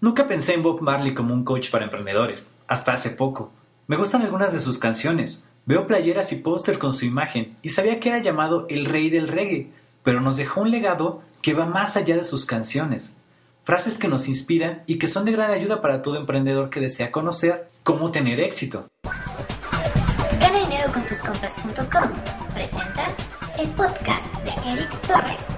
Nunca pensé en Bob Marley como un coach para emprendedores, hasta hace poco. Me gustan algunas de sus canciones, veo playeras y póster con su imagen y sabía que era llamado el rey del reggae, pero nos dejó un legado que va más allá de sus canciones. Frases que nos inspiran y que son de gran ayuda para todo emprendedor que desea conocer cómo tener éxito. Gana. Presenta el podcast de Eric Torres.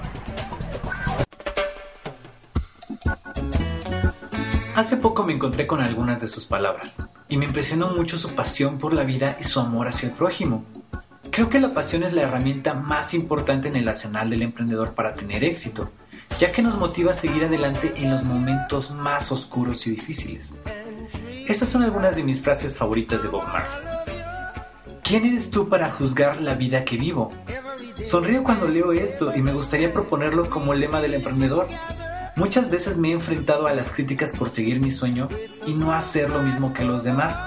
Hace poco me encontré con algunas de sus palabras y me impresionó mucho su pasión por la vida y su amor hacia el prójimo. Creo que la pasión es la herramienta más importante en el arsenal del emprendedor para tener éxito, ya que nos motiva a seguir adelante en los momentos más oscuros y difíciles. Estas son algunas de mis frases favoritas de Bob Marley. ¿Quién eres tú para juzgar la vida que vivo? Sonrío cuando leo esto y me gustaría proponerlo como lema del emprendedor. Muchas veces me he enfrentado a las críticas por seguir mi sueño y no hacer lo mismo que los demás.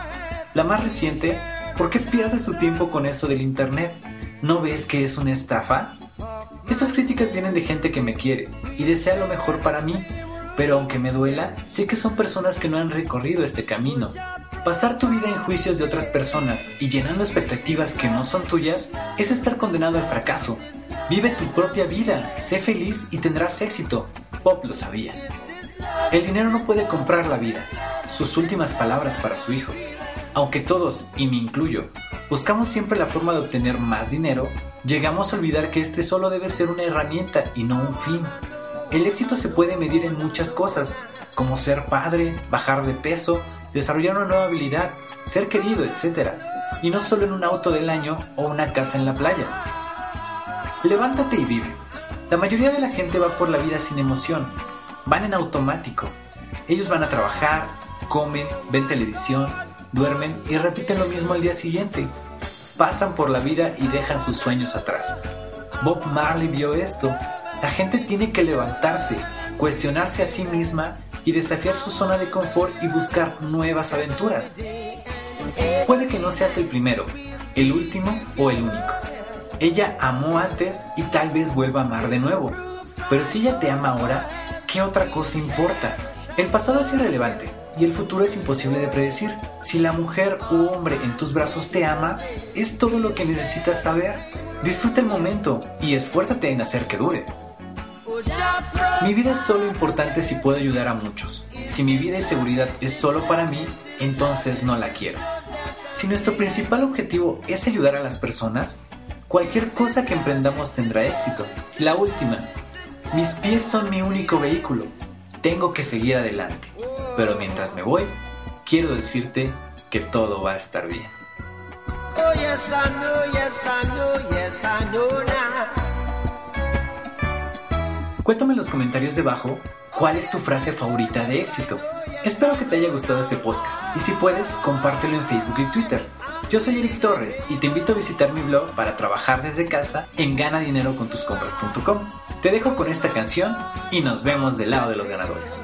La más reciente, ¿por qué pierdes tu tiempo con eso del Internet? ¿No ves que es una estafa? Estas críticas vienen de gente que me quiere y desea lo mejor para mí, pero aunque me duela, sé que son personas que no han recorrido este camino. Pasar tu vida en juicios de otras personas y llenando expectativas que no son tuyas es estar condenado al fracaso. Vive tu propia vida, sé feliz y tendrás éxito. Bob lo sabía. El dinero no puede comprar la vida. Sus últimas palabras para su hijo. Aunque todos, y me incluyo, buscamos siempre la forma de obtener más dinero, llegamos a olvidar que este solo debe ser una herramienta y no un fin. El éxito se puede medir en muchas cosas, como ser padre, bajar de peso, desarrollar una nueva habilidad, ser querido, etc. Y no solo en un auto del año o una casa en la playa. Levántate y vive. La mayoría de la gente va por la vida sin emoción, van en automático. Ellos van a trabajar, comen, ven televisión, duermen y repiten lo mismo al día siguiente. Pasan por la vida y dejan sus sueños atrás. Bob Marley vio esto. La gente tiene que levantarse, cuestionarse a sí misma y desafiar su zona de confort y buscar nuevas aventuras. Puede que no seas el primero, el último o el único. Ella amó antes y tal vez vuelva a amar de nuevo. Pero si ella te ama ahora, ¿qué otra cosa importa? El pasado es irrelevante y el futuro es imposible de predecir. Si la mujer u hombre en tus brazos te ama, es todo lo que necesitas saber. Disfruta el momento y esfuérzate en hacer que dure. Mi vida es solo importante si puedo ayudar a muchos. Si mi vida y seguridad es solo para mí, entonces no la quiero. Si nuestro principal objetivo es ayudar a las personas, cualquier cosa que emprendamos tendrá éxito. La última, mis pies son mi único vehículo. Tengo que seguir adelante. Pero mientras me voy, quiero decirte que todo va a estar bien. Oh, yes, I know, yes, I know, yes, I know now. Cuéntame en los comentarios debajo cuál es tu frase favorita de éxito. Espero que te haya gustado este podcast y si puedes, compártelo en Facebook y Twitter. Yo soy Eric Torres y te invito a visitar mi blog para trabajar desde casa en ganadinerocontuscompras.com. Te dejo con esta canción y nos vemos del lado de los ganadores.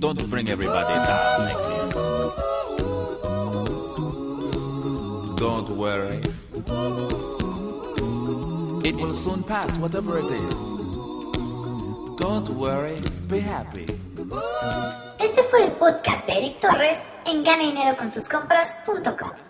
Don't bring everybody down like this. Don't worry. It will soon pass, whatever it is. Don't worry, be happy. Este fue el podcast de Eric Torres en ganadinerocontuscompras.com.